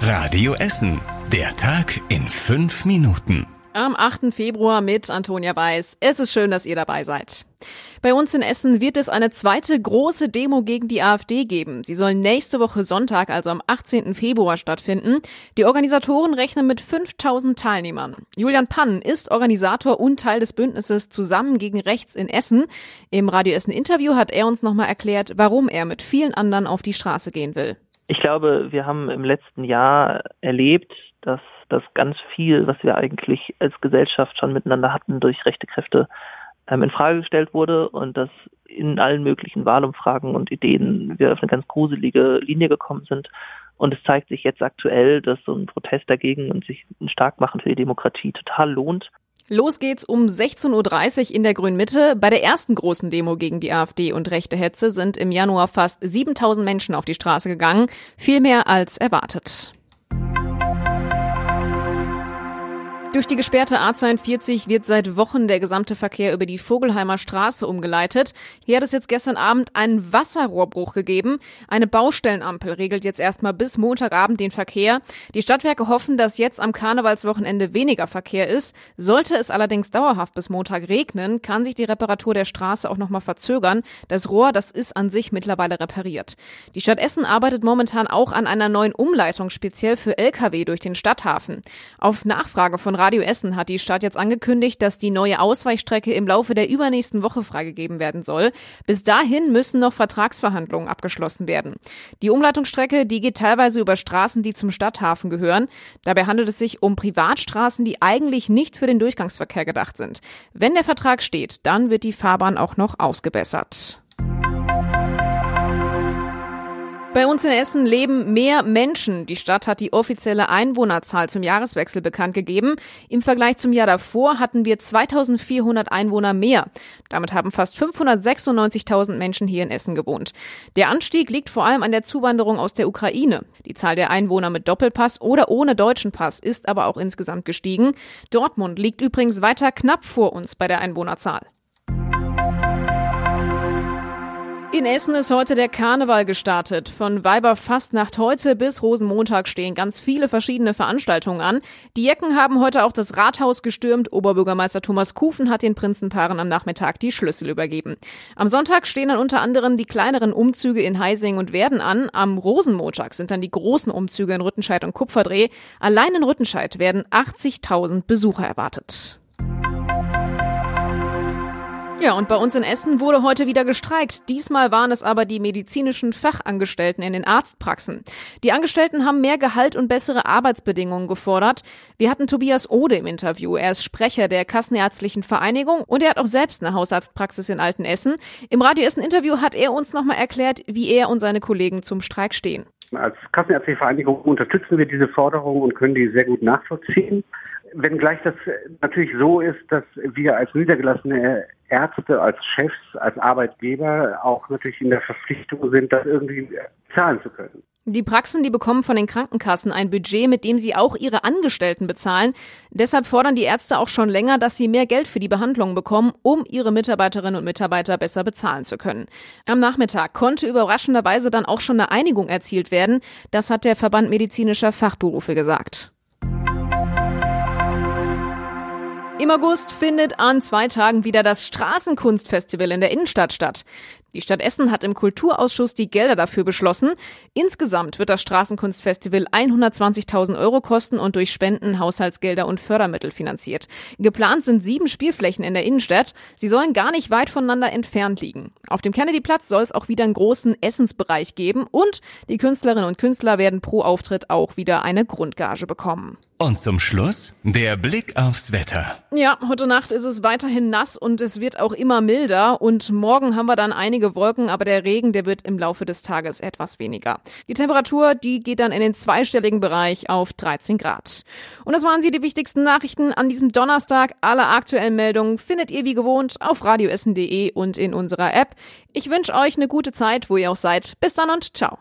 Radio Essen. Der Tag in fünf Minuten. Am 8. Februar mit Antonia Weiß. Es ist schön, dass ihr dabei seid. Bei uns in Essen wird es eine zweite große Demo gegen die AfD geben. Sie soll nächste Woche Sonntag, also am 18. Februar stattfinden. Die Organisatoren rechnen mit 5000 Teilnehmern. Julian Pann ist Organisator und Teil des Bündnisses Zusammen gegen Rechts in Essen. Im Radio Essen Interview hat er uns nochmal erklärt, warum er mit vielen anderen auf die Straße gehen will. Ich glaube, wir haben im letzten Jahr erlebt, dass das ganz viel, was wir eigentlich als Gesellschaft schon miteinander hatten, durch rechte Kräfte ähm, in Frage gestellt wurde und dass in allen möglichen Wahlumfragen und Ideen wir auf eine ganz gruselige Linie gekommen sind. Und es zeigt sich jetzt aktuell, dass so ein Protest dagegen und sich ein Starkmachen für die Demokratie total lohnt. Los geht's um 16.30 Uhr in der Grünen Mitte. Bei der ersten großen Demo gegen die AfD und rechte Hetze sind im Januar fast 7000 Menschen auf die Straße gegangen. Viel mehr als erwartet. Durch die gesperrte A42 wird seit Wochen der gesamte Verkehr über die Vogelheimer Straße umgeleitet. Hier hat es jetzt gestern Abend einen Wasserrohrbruch gegeben. Eine Baustellenampel regelt jetzt erstmal bis Montagabend den Verkehr. Die Stadtwerke hoffen, dass jetzt am Karnevalswochenende weniger Verkehr ist. Sollte es allerdings dauerhaft bis Montag regnen, kann sich die Reparatur der Straße auch nochmal verzögern. Das Rohr, das ist an sich mittlerweile repariert. Die Stadt Essen arbeitet momentan auch an einer neuen Umleitung speziell für Lkw durch den Stadthafen. Auf Nachfrage von Radio Essen hat die Stadt jetzt angekündigt, dass die neue Ausweichstrecke im Laufe der übernächsten Woche freigegeben werden soll. Bis dahin müssen noch Vertragsverhandlungen abgeschlossen werden. Die Umleitungsstrecke, die geht teilweise über Straßen, die zum Stadthafen gehören. Dabei handelt es sich um Privatstraßen, die eigentlich nicht für den Durchgangsverkehr gedacht sind. Wenn der Vertrag steht, dann wird die Fahrbahn auch noch ausgebessert. Bei uns in Essen leben mehr Menschen. Die Stadt hat die offizielle Einwohnerzahl zum Jahreswechsel bekannt gegeben. Im Vergleich zum Jahr davor hatten wir 2400 Einwohner mehr. Damit haben fast 596.000 Menschen hier in Essen gewohnt. Der Anstieg liegt vor allem an der Zuwanderung aus der Ukraine. Die Zahl der Einwohner mit Doppelpass oder ohne deutschen Pass ist aber auch insgesamt gestiegen. Dortmund liegt übrigens weiter knapp vor uns bei der Einwohnerzahl. In Essen ist heute der Karneval gestartet. Von Weiberfastnacht heute bis Rosenmontag stehen ganz viele verschiedene Veranstaltungen an. Die Jecken haben heute auch das Rathaus gestürmt. Oberbürgermeister Thomas Kufen hat den Prinzenpaaren am Nachmittag die Schlüssel übergeben. Am Sonntag stehen dann unter anderem die kleineren Umzüge in Heising und Werden an. Am Rosenmontag sind dann die großen Umzüge in Rüttenscheid und Kupferdreh. Allein in Rüttenscheid werden 80.000 Besucher erwartet. Ja, und bei uns in Essen wurde heute wieder gestreikt. Diesmal waren es aber die medizinischen Fachangestellten in den Arztpraxen. Die Angestellten haben mehr Gehalt und bessere Arbeitsbedingungen gefordert. Wir hatten Tobias Ode im Interview. Er ist Sprecher der Kassenärztlichen Vereinigung und er hat auch selbst eine Hausarztpraxis in Altenessen. Im Radio Essen Interview hat er uns nochmal erklärt, wie er und seine Kollegen zum Streik stehen. Als Kassenärztliche Vereinigung unterstützen wir diese Forderung und können die sehr gut nachvollziehen. Wenngleich das natürlich so ist, dass wir als niedergelassene Ärzte, als Chefs, als Arbeitgeber auch natürlich in der Verpflichtung sind, das irgendwie zahlen zu können. Die Praxen, die bekommen von den Krankenkassen ein Budget, mit dem sie auch ihre Angestellten bezahlen. Deshalb fordern die Ärzte auch schon länger, dass sie mehr Geld für die Behandlung bekommen, um ihre Mitarbeiterinnen und Mitarbeiter besser bezahlen zu können. Am Nachmittag konnte überraschenderweise dann auch schon eine Einigung erzielt werden. Das hat der Verband medizinischer Fachberufe gesagt. Im August findet an zwei Tagen wieder das Straßenkunstfestival in der Innenstadt statt. Die Stadt Essen hat im Kulturausschuss die Gelder dafür beschlossen. Insgesamt wird das Straßenkunstfestival 120.000 Euro kosten und durch Spenden, Haushaltsgelder und Fördermittel finanziert. Geplant sind sieben Spielflächen in der Innenstadt. Sie sollen gar nicht weit voneinander entfernt liegen. Auf dem Kennedyplatz soll es auch wieder einen großen Essensbereich geben und die Künstlerinnen und Künstler werden pro Auftritt auch wieder eine Grundgage bekommen. Und zum Schluss der Blick aufs Wetter. Ja, heute Nacht ist es weiterhin nass und es wird auch immer milder. Und morgen haben wir dann einige Wolken, aber der Regen, der wird im Laufe des Tages etwas weniger. Die Temperatur, die geht dann in den zweistelligen Bereich auf 13 Grad. Und das waren sie, die wichtigsten Nachrichten an diesem Donnerstag. Alle aktuellen Meldungen findet ihr wie gewohnt auf radioessen.de und in unserer App. Ich wünsche euch eine gute Zeit, wo ihr auch seid. Bis dann und ciao.